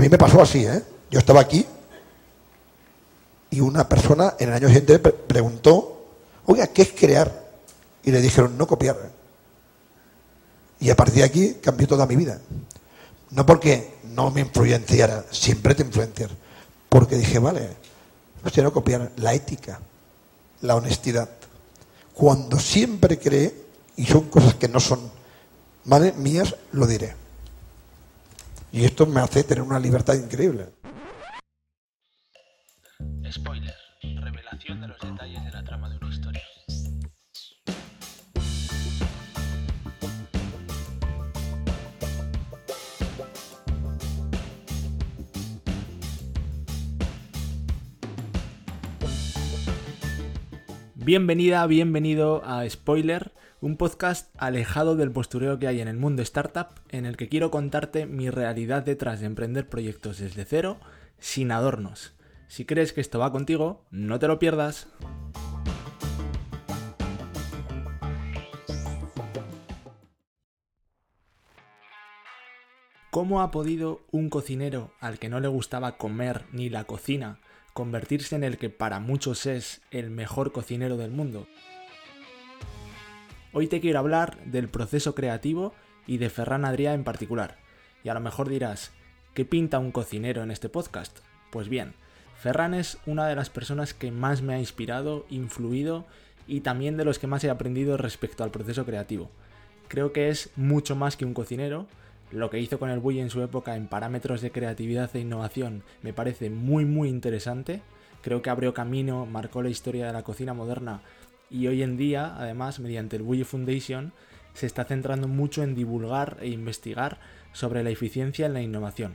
A mí me pasó así, ¿eh? Yo estaba aquí y una persona en el año siguiente preguntó, oiga, ¿qué es crear? Y le dijeron, no copiar. Y a partir de aquí cambió toda mi vida. No porque no me influenciara, siempre te influenciar. Porque dije, vale, no quiero copiar la ética, la honestidad. Cuando siempre cree, y son cosas que no son mías, lo diré. Y esto me hace tener una libertad increíble. Spoiler. Revelación de los detalles de la trama de una historia. Bienvenida, bienvenido a Spoiler, un podcast alejado del postureo que hay en el mundo startup, en el que quiero contarte mi realidad detrás de emprender proyectos desde cero, sin adornos. Si crees que esto va contigo, no te lo pierdas. ¿Cómo ha podido un cocinero al que no le gustaba comer ni la cocina convertirse en el que para muchos es el mejor cocinero del mundo. Hoy te quiero hablar del proceso creativo y de Ferran Adrià en particular. Y a lo mejor dirás, ¿qué pinta un cocinero en este podcast? Pues bien, Ferran es una de las personas que más me ha inspirado, influido y también de los que más he aprendido respecto al proceso creativo. Creo que es mucho más que un cocinero, lo que hizo con el Bully en su época en parámetros de creatividad e innovación me parece muy muy interesante. Creo que abrió camino, marcó la historia de la cocina moderna y hoy en día, además, mediante el Bully Foundation, se está centrando mucho en divulgar e investigar sobre la eficiencia en la innovación.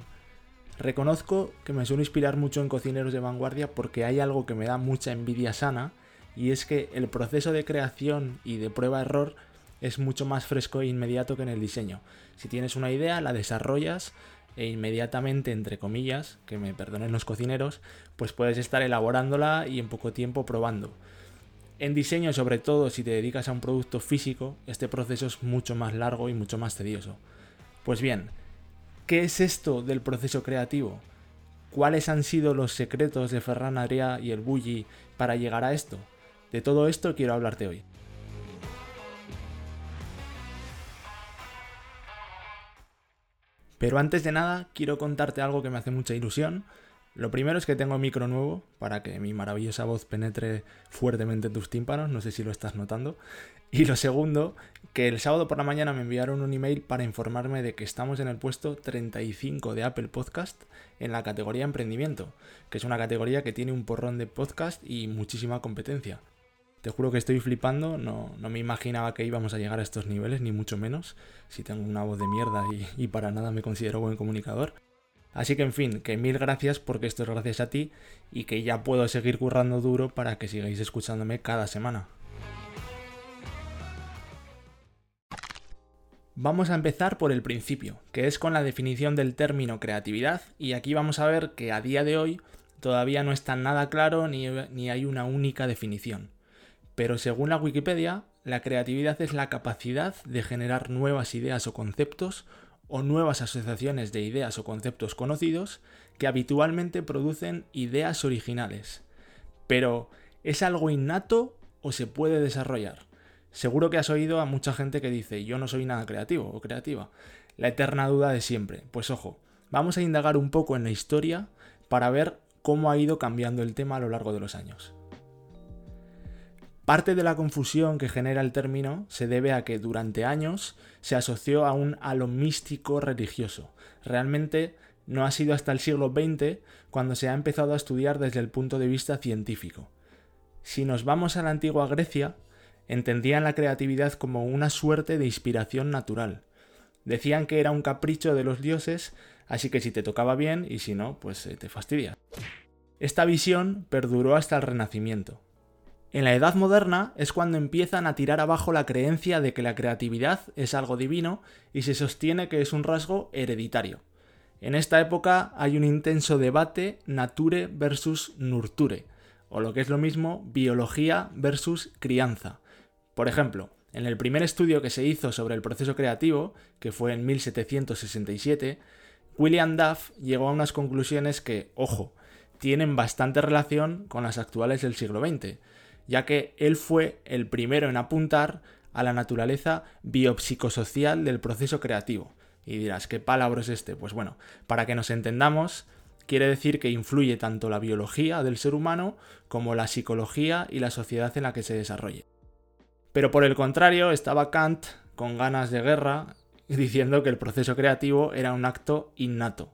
Reconozco que me suelo inspirar mucho en cocineros de vanguardia porque hay algo que me da mucha envidia sana y es que el proceso de creación y de prueba-error es mucho más fresco e inmediato que en el diseño. Si tienes una idea, la desarrollas e inmediatamente, entre comillas, que me perdonen los cocineros, pues puedes estar elaborándola y en poco tiempo probando. En diseño, sobre todo si te dedicas a un producto físico, este proceso es mucho más largo y mucho más tedioso. Pues bien, ¿qué es esto del proceso creativo? ¿Cuáles han sido los secretos de Ferran Adrià y el Bulli para llegar a esto? De todo esto quiero hablarte hoy. Pero antes de nada, quiero contarte algo que me hace mucha ilusión. Lo primero es que tengo micro nuevo para que mi maravillosa voz penetre fuertemente en tus tímpanos, no sé si lo estás notando. Y lo segundo, que el sábado por la mañana me enviaron un email para informarme de que estamos en el puesto 35 de Apple Podcast en la categoría emprendimiento, que es una categoría que tiene un porrón de podcast y muchísima competencia. Te juro que estoy flipando, no, no, me imaginaba que íbamos a llegar a estos niveles, ni mucho menos, si tengo una voz de mierda y, y para nada me considero buen comunicador. Así que en fin, que mil gracias porque esto es gracias a ti y que ya puedo seguir currando duro para que sigáis escuchándome cada semana. Vamos a empezar por el principio, que es con la definición del término creatividad, y aquí vamos a ver que a día de hoy todavía no está nada claro ni, ni hay una única definición. Pero según la Wikipedia, la creatividad es la capacidad de generar nuevas ideas o conceptos o nuevas asociaciones de ideas o conceptos conocidos que habitualmente producen ideas originales. Pero, ¿es algo innato o se puede desarrollar? Seguro que has oído a mucha gente que dice yo no soy nada creativo o creativa. La eterna duda de siempre. Pues ojo, vamos a indagar un poco en la historia para ver cómo ha ido cambiando el tema a lo largo de los años. Parte de la confusión que genera el término se debe a que durante años se asoció a un halo místico religioso. Realmente no ha sido hasta el siglo XX cuando se ha empezado a estudiar desde el punto de vista científico. Si nos vamos a la antigua Grecia, entendían la creatividad como una suerte de inspiración natural. Decían que era un capricho de los dioses, así que si te tocaba bien y si no, pues eh, te fastidia. Esta visión perduró hasta el Renacimiento. En la Edad Moderna es cuando empiezan a tirar abajo la creencia de que la creatividad es algo divino y se sostiene que es un rasgo hereditario. En esta época hay un intenso debate nature versus nurture, o lo que es lo mismo, biología versus crianza. Por ejemplo, en el primer estudio que se hizo sobre el proceso creativo, que fue en 1767, William Duff llegó a unas conclusiones que, ojo, tienen bastante relación con las actuales del siglo XX, ya que él fue el primero en apuntar a la naturaleza biopsicosocial del proceso creativo. Y dirás, ¿qué palabra es este? Pues bueno, para que nos entendamos, quiere decir que influye tanto la biología del ser humano como la psicología y la sociedad en la que se desarrolle. Pero por el contrario, estaba Kant con ganas de guerra diciendo que el proceso creativo era un acto innato.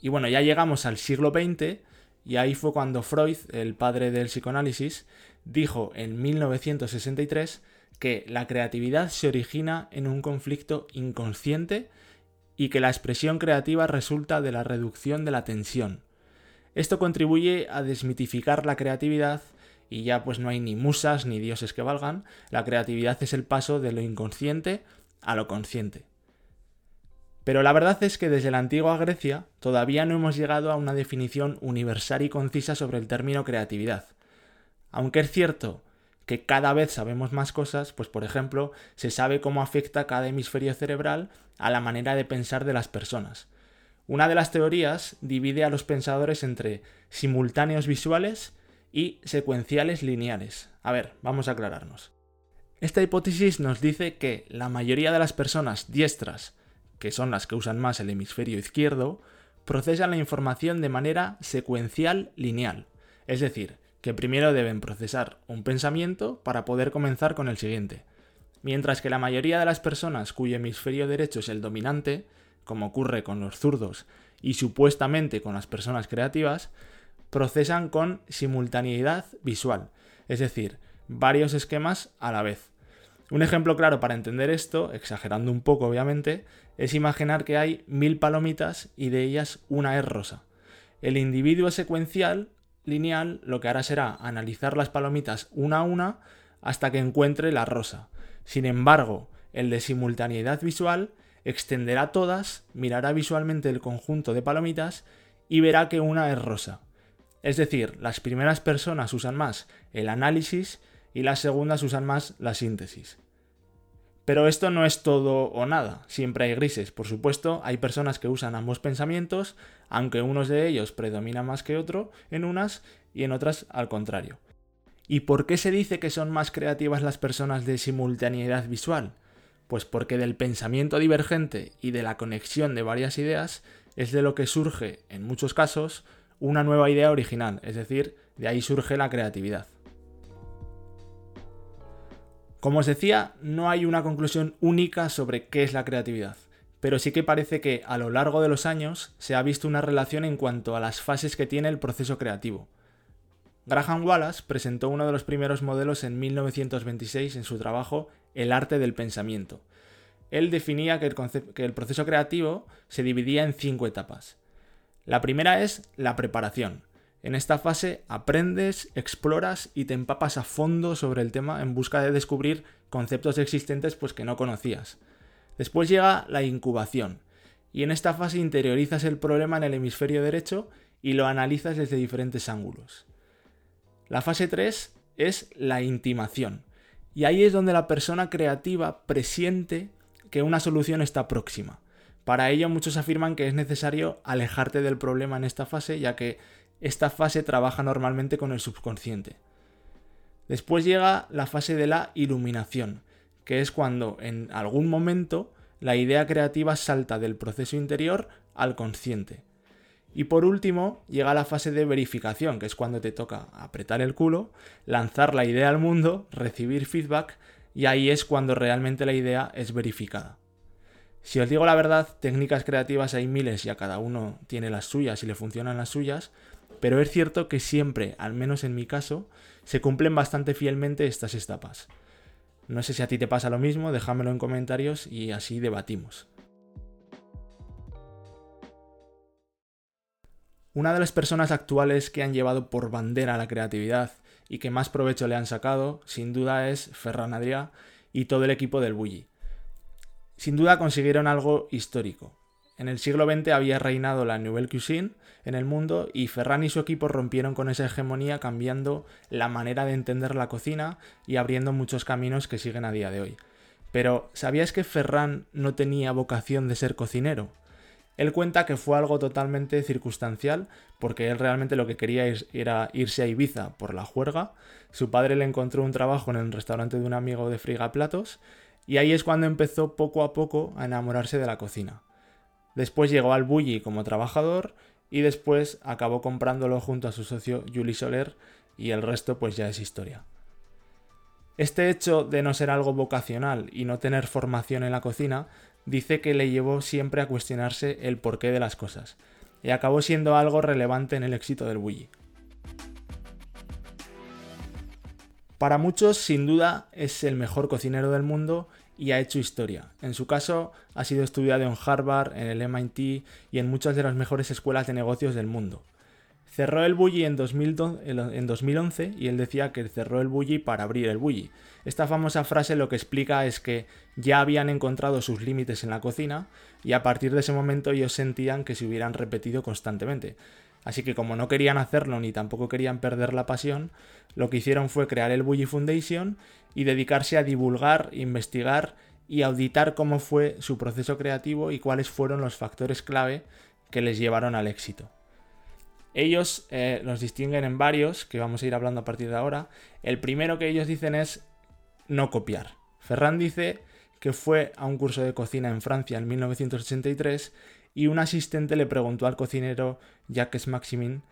Y bueno, ya llegamos al siglo XX y ahí fue cuando Freud, el padre del psicoanálisis, dijo en 1963 que la creatividad se origina en un conflicto inconsciente y que la expresión creativa resulta de la reducción de la tensión. Esto contribuye a desmitificar la creatividad y ya pues no hay ni musas ni dioses que valgan, la creatividad es el paso de lo inconsciente a lo consciente. Pero la verdad es que desde la antigua Grecia todavía no hemos llegado a una definición universal y concisa sobre el término creatividad. Aunque es cierto que cada vez sabemos más cosas, pues por ejemplo, se sabe cómo afecta cada hemisferio cerebral a la manera de pensar de las personas. Una de las teorías divide a los pensadores entre simultáneos visuales y secuenciales lineales. A ver, vamos a aclararnos. Esta hipótesis nos dice que la mayoría de las personas diestras, que son las que usan más el hemisferio izquierdo, procesan la información de manera secuencial lineal, es decir, que primero deben procesar un pensamiento para poder comenzar con el siguiente. Mientras que la mayoría de las personas cuyo hemisferio derecho es el dominante, como ocurre con los zurdos y supuestamente con las personas creativas, procesan con simultaneidad visual, es decir, varios esquemas a la vez. Un ejemplo claro para entender esto, exagerando un poco obviamente, es imaginar que hay mil palomitas y de ellas una es rosa. El individuo secuencial lineal lo que hará será analizar las palomitas una a una hasta que encuentre la rosa. Sin embargo, el de simultaneidad visual extenderá todas, mirará visualmente el conjunto de palomitas y verá que una es rosa. Es decir, las primeras personas usan más el análisis y las segundas usan más la síntesis. Pero esto no es todo o nada, siempre hay grises. Por supuesto, hay personas que usan ambos pensamientos, aunque unos de ellos predominan más que otro en unas y en otras al contrario. ¿Y por qué se dice que son más creativas las personas de simultaneidad visual? Pues porque del pensamiento divergente y de la conexión de varias ideas es de lo que surge, en muchos casos, una nueva idea original, es decir, de ahí surge la creatividad. Como os decía, no hay una conclusión única sobre qué es la creatividad, pero sí que parece que a lo largo de los años se ha visto una relación en cuanto a las fases que tiene el proceso creativo. Graham Wallace presentó uno de los primeros modelos en 1926 en su trabajo El arte del pensamiento. Él definía que el, que el proceso creativo se dividía en cinco etapas. La primera es la preparación, en esta fase aprendes, exploras y te empapas a fondo sobre el tema en busca de descubrir conceptos existentes pues que no conocías. Después llega la incubación y en esta fase interiorizas el problema en el hemisferio derecho y lo analizas desde diferentes ángulos. La fase 3 es la intimación y ahí es donde la persona creativa presiente que una solución está próxima. Para ello muchos afirman que es necesario alejarte del problema en esta fase ya que esta fase trabaja normalmente con el subconsciente. Después llega la fase de la iluminación, que es cuando en algún momento la idea creativa salta del proceso interior al consciente. Y por último llega la fase de verificación, que es cuando te toca apretar el culo, lanzar la idea al mundo, recibir feedback, y ahí es cuando realmente la idea es verificada. Si os digo la verdad, técnicas creativas hay miles y a cada uno tiene las suyas y le funcionan las suyas, pero es cierto que siempre, al menos en mi caso, se cumplen bastante fielmente estas etapas. No sé si a ti te pasa lo mismo, déjamelo en comentarios y así debatimos. Una de las personas actuales que han llevado por bandera la creatividad y que más provecho le han sacado, sin duda, es Ferran Adrià y todo el equipo del Bulli. Sin duda consiguieron algo histórico. En el siglo XX había reinado la Nouvelle Cuisine en el mundo y Ferran y su equipo rompieron con esa hegemonía cambiando la manera de entender la cocina y abriendo muchos caminos que siguen a día de hoy. Pero ¿sabías que Ferran no tenía vocación de ser cocinero? Él cuenta que fue algo totalmente circunstancial, porque él realmente lo que quería era irse a Ibiza por la juerga. Su padre le encontró un trabajo en el restaurante de un amigo de frigaplatos, y ahí es cuando empezó poco a poco a enamorarse de la cocina. Después llegó al Bulli como trabajador y después acabó comprándolo junto a su socio Juli Soler y el resto pues ya es historia. Este hecho de no ser algo vocacional y no tener formación en la cocina dice que le llevó siempre a cuestionarse el porqué de las cosas, y acabó siendo algo relevante en el éxito del Bulli. Para muchos, sin duda, es el mejor cocinero del mundo y ha hecho historia. En su caso, ha sido estudiado en Harvard, en el MIT y en muchas de las mejores escuelas de negocios del mundo. Cerró el Bulli en, 2011 y él decía que cerró el Bulli para abrir el Bulli. Esta famosa frase lo que explica es que ya habían encontrado sus límites en la cocina y a partir de ese momento ellos sentían que se hubieran repetido constantemente. Así que como no querían hacerlo ni tampoco querían perder la pasión, lo que hicieron fue crear el Bulli Foundation y dedicarse a divulgar, investigar y auditar cómo fue su proceso creativo y cuáles fueron los factores clave que les llevaron al éxito. Ellos eh, los distinguen en varios, que vamos a ir hablando a partir de ahora. El primero que ellos dicen es no copiar. Ferran dice que fue a un curso de cocina en Francia en 1983 y un asistente le preguntó al cocinero Jacques Maximin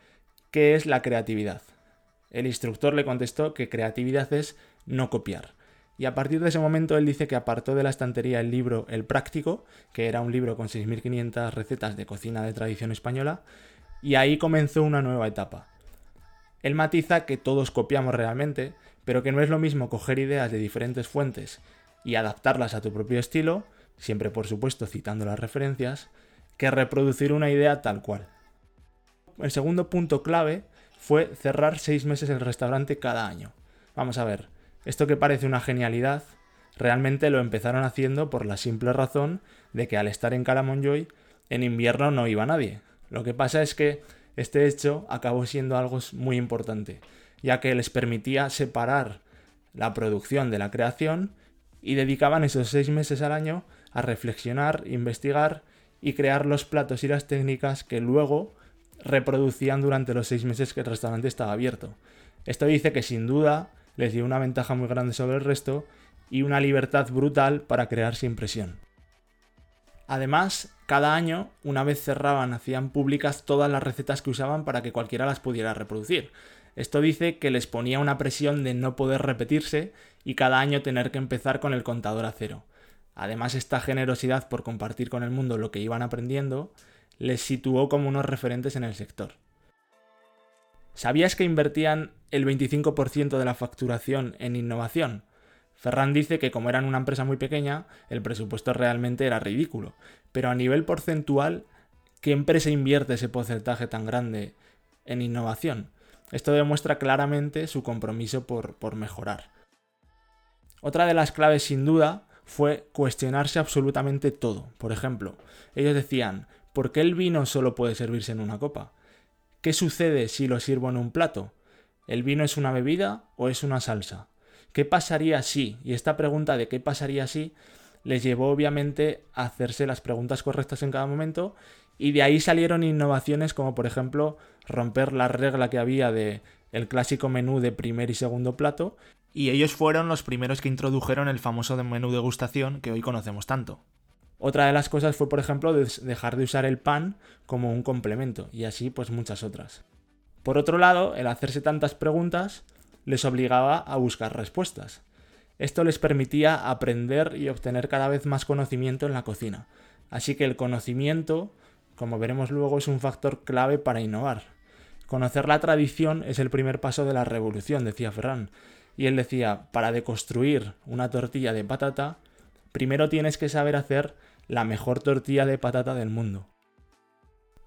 qué es la creatividad. El instructor le contestó que creatividad es no copiar. Y a partir de ese momento él dice que apartó de la estantería el libro El Práctico, que era un libro con 6.500 recetas de cocina de tradición española, y ahí comenzó una nueva etapa. Él matiza que todos copiamos realmente, pero que no es lo mismo coger ideas de diferentes fuentes y adaptarlas a tu propio estilo, siempre por supuesto citando las referencias, que reproducir una idea tal cual. El segundo punto clave fue cerrar seis meses el restaurante cada año. Vamos a ver, esto que parece una genialidad, realmente lo empezaron haciendo por la simple razón de que al estar en Calamonjoy, en invierno no iba nadie, lo que pasa es que este hecho acabó siendo algo muy importante, ya que les permitía separar la producción de la creación y dedicaban esos seis meses al año a reflexionar, investigar y crear los platos y las técnicas que luego reproducían durante los seis meses que el restaurante estaba abierto. Esto dice que sin duda les dio una ventaja muy grande sobre el resto y una libertad brutal para crear sin presión. Además, cada año, una vez cerraban, hacían públicas todas las recetas que usaban para que cualquiera las pudiera reproducir. Esto dice que les ponía una presión de no poder repetirse y cada año tener que empezar con el contador a cero. Además, esta generosidad por compartir con el mundo lo que iban aprendiendo les situó como unos referentes en el sector. ¿Sabías que invertían el 25% de la facturación en innovación? Ferran dice que como eran una empresa muy pequeña, el presupuesto realmente era ridículo, pero a nivel porcentual, ¿qué empresa invierte ese porcentaje tan grande en innovación? Esto demuestra claramente su compromiso por, por mejorar. Otra de las claves sin duda fue cuestionarse absolutamente todo. Por ejemplo, ellos decían, ¿por qué el vino solo puede servirse en una copa? ¿Qué sucede si lo sirvo en un plato? ¿El vino es una bebida o es una salsa? ¿Qué pasaría si? Y esta pregunta de qué pasaría si les llevó obviamente a hacerse las preguntas correctas en cada momento y de ahí salieron innovaciones como por ejemplo romper la regla que había de el clásico menú de primer y segundo plato y ellos fueron los primeros que introdujeron el famoso menú degustación que hoy conocemos tanto. Otra de las cosas fue por ejemplo dejar de usar el pan como un complemento y así pues muchas otras. Por otro lado, el hacerse tantas preguntas les obligaba a buscar respuestas. Esto les permitía aprender y obtener cada vez más conocimiento en la cocina. Así que el conocimiento, como veremos luego, es un factor clave para innovar. Conocer la tradición es el primer paso de la revolución, decía Ferran. Y él decía, para deconstruir una tortilla de patata, primero tienes que saber hacer la mejor tortilla de patata del mundo.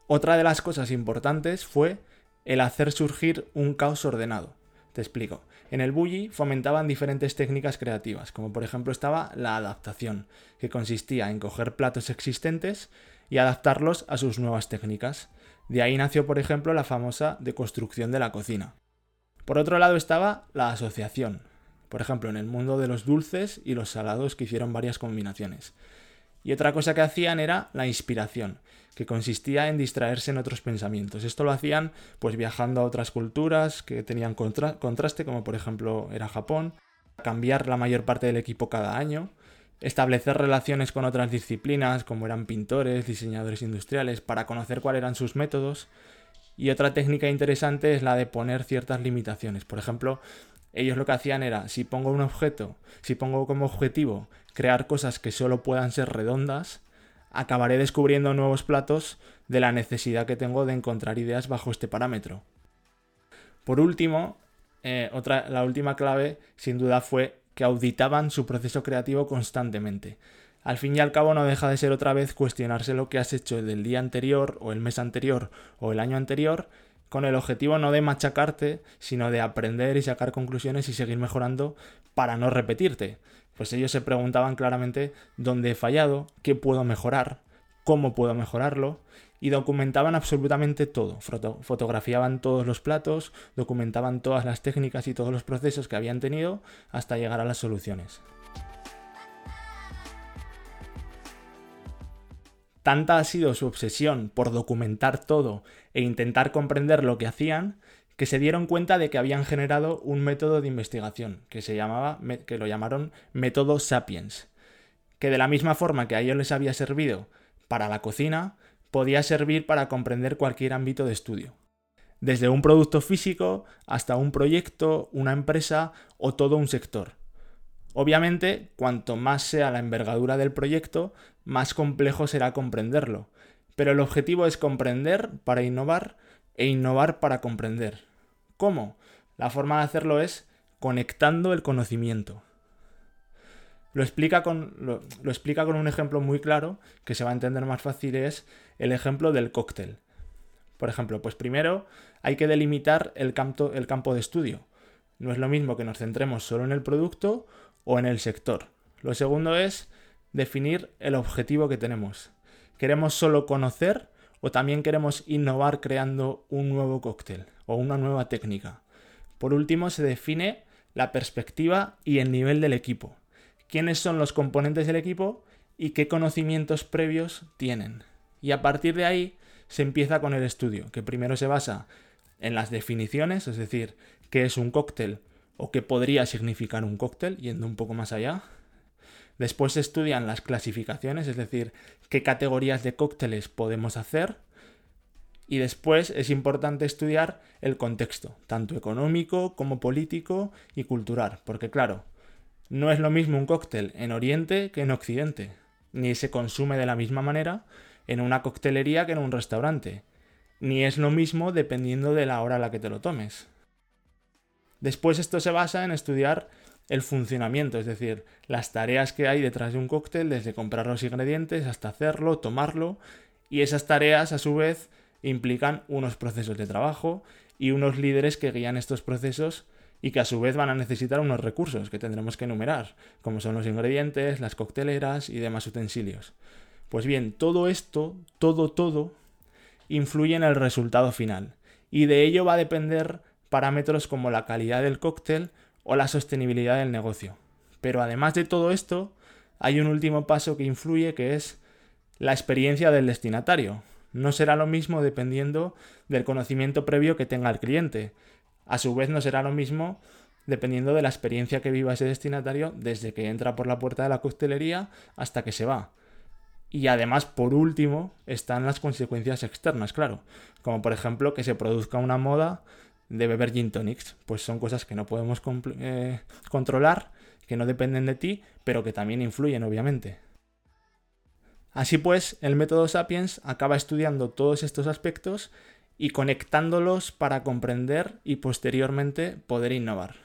Otra de las cosas importantes fue el hacer surgir un caos ordenado. Te explico. En el Bulli fomentaban diferentes técnicas creativas, como por ejemplo estaba la adaptación, que consistía en coger platos existentes y adaptarlos a sus nuevas técnicas. De ahí nació, por ejemplo, la famosa deconstrucción de la cocina. Por otro lado estaba la asociación, por ejemplo, en el mundo de los dulces y los salados que hicieron varias combinaciones. Y otra cosa que hacían era la inspiración, que consistía en distraerse en otros pensamientos. Esto lo hacían pues viajando a otras culturas que tenían contraste, como por ejemplo era Japón, cambiar la mayor parte del equipo cada año, establecer relaciones con otras disciplinas como eran pintores, diseñadores industriales, para conocer cuáles eran sus métodos. Y otra técnica interesante es la de poner ciertas limitaciones. Por ejemplo, ellos lo que hacían era, si pongo un objeto, si pongo como objetivo crear cosas que solo puedan ser redondas, acabaré descubriendo nuevos platos de la necesidad que tengo de encontrar ideas bajo este parámetro. Por último, eh, otra, la última clave sin duda fue que auditaban su proceso creativo constantemente. Al fin y al cabo no deja de ser otra vez cuestionarse lo que has hecho del día anterior o el mes anterior o el año anterior con el objetivo no de machacarte, sino de aprender y sacar conclusiones y seguir mejorando para no repetirte. Pues ellos se preguntaban claramente dónde he fallado, qué puedo mejorar, cómo puedo mejorarlo, y documentaban absolutamente todo. fotografiaban todos los platos, documentaban todas las técnicas y todos los procesos que habían tenido hasta llegar a las soluciones. Tanta ha sido su obsesión por documentar todo e intentar comprender lo que hacían, que se dieron cuenta de que habían generado un método de investigación que se llamaba que lo llamaron método Sapiens, que de la misma forma que a ellos les había servido para la cocina, podía servir para comprender cualquier ámbito de estudio. Desde un producto físico hasta un proyecto, una empresa o todo un sector. Obviamente, cuanto más sea la envergadura del proyecto, más complejo será comprenderlo. Pero el objetivo es comprender para innovar e innovar para comprender. ¿Cómo? La forma de hacerlo es conectando el conocimiento. Lo explica, con, lo, explica con un ejemplo muy claro que se va a entender más fácil, es el ejemplo del cóctel. Por ejemplo, pues primero hay que delimitar el campo, el campo de estudio. No es lo mismo que nos centremos solo en el producto o en el sector. Lo segundo es definir el objetivo que tenemos. ¿Queremos solo conocer o también queremos innovar creando un nuevo cóctel o una nueva técnica? Por último, se define la perspectiva y el nivel del equipo. ¿Quiénes son los componentes del equipo y qué conocimientos previos tienen? Y a partir de ahí se empieza con el estudio, que primero se basa en las definiciones, es decir, qué es un cóctel o qué podría significar un cóctel, yendo un poco más allá. Después se estudian las clasificaciones, es decir, qué categorías de cócteles podemos hacer. Y después es importante estudiar el contexto, tanto económico como político y cultural, porque claro, no es lo mismo un cóctel en Oriente que en Occidente, ni se consume de la misma manera en una coctelería que en un restaurante, ni es lo mismo dependiendo de la hora a la que te lo tomes. Después esto se basa en estudiar el funcionamiento, es decir, las tareas que hay detrás de un cóctel, desde comprar los ingredientes hasta hacerlo, tomarlo, y esas tareas a su vez implican unos procesos de trabajo y unos líderes que guían estos procesos y que a su vez van a necesitar unos recursos que tendremos que enumerar, como son los ingredientes, las cocteleras y demás utensilios. Pues bien, todo esto, todo, todo, influye en el resultado final, y de ello va a depender parámetros como la calidad del cóctel o la sostenibilidad del negocio. Pero además de todo esto, hay un último paso que influye que es la experiencia del destinatario. No será lo mismo dependiendo del conocimiento previo que tenga el cliente. A su vez no será lo mismo dependiendo de la experiencia que viva ese destinatario desde que entra por la puerta de la coctelería hasta que se va. Y además, por último, están las consecuencias externas, claro, como por ejemplo que se produzca una moda de beber gin tonics. Pues son cosas que no podemos eh, controlar, que no dependen de ti, pero que también influyen, obviamente. Así pues, el método Sapiens acaba estudiando todos estos aspectos y conectándolos para comprender y posteriormente poder innovar.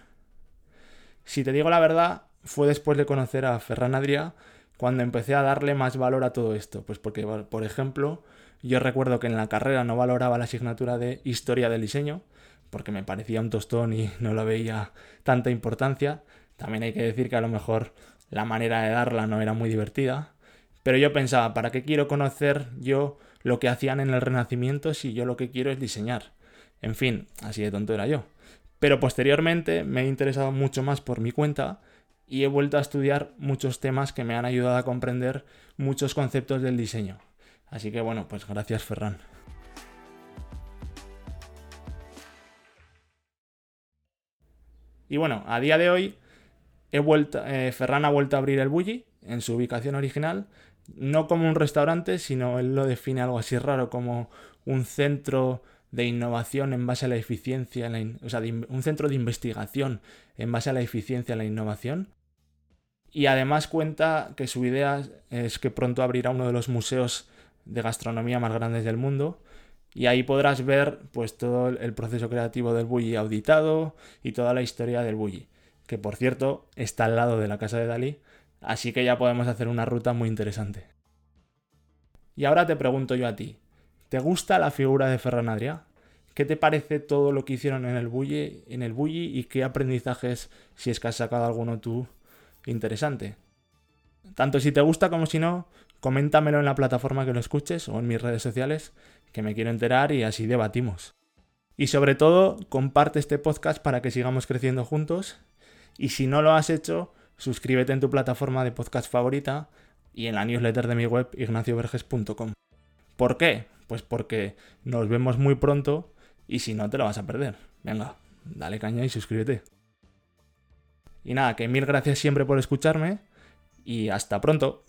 Si te digo la verdad, fue después de conocer a Ferran Adrià cuando empecé a darle más valor a todo esto. Pues porque, por ejemplo, yo recuerdo que en la carrera no valoraba la asignatura de historia del diseño, porque me parecía un tostón y no lo veía tanta importancia. También hay que decir que a lo mejor la manera de darla no era muy divertida. Pero yo pensaba, ¿para qué quiero conocer yo lo que hacían en el Renacimiento si yo lo que quiero es diseñar? En fin, así de tonto era yo. Pero posteriormente me he interesado mucho más por mi cuenta y he vuelto a estudiar muchos temas que me han ayudado a comprender muchos conceptos del diseño. Así que bueno, pues gracias Ferran. Y bueno, a día de hoy eh, Ferran ha vuelto a abrir el Bulli en su ubicación original, no como un restaurante, sino él lo define algo así raro como un centro de innovación en base a la eficiencia, sea, un centro de investigación en base a la eficiencia en la innovación. Y además cuenta que su idea es que pronto abrirá uno de los museos de gastronomía más grandes del mundo. Y ahí podrás ver pues todo el proceso creativo del bully auditado y toda la historia del bully, que por cierto está al lado de la casa de Dalí, así que ya podemos hacer una ruta muy interesante. Y ahora te pregunto yo a ti, ¿Te gusta la figura de Ferran Adrià? ¿Qué te parece todo lo que hicieron en el Bulli, en el y qué aprendizajes, si es que has sacado alguno tú, interesante? Tanto si te gusta como si no, coméntamelo en la plataforma que lo escuches o en mis redes sociales, que me quiero enterar y así debatimos. Y sobre todo, comparte este podcast para que sigamos creciendo juntos. Y si no lo has hecho, suscríbete en tu plataforma de podcast favorita y en la newsletter de mi web ignacioverges.com. ¿Por qué? Pues porque nos vemos muy pronto y si no te lo vas a perder. Venga, dale caña y suscríbete. Y nada, que mil gracias siempre por escucharme y hasta pronto.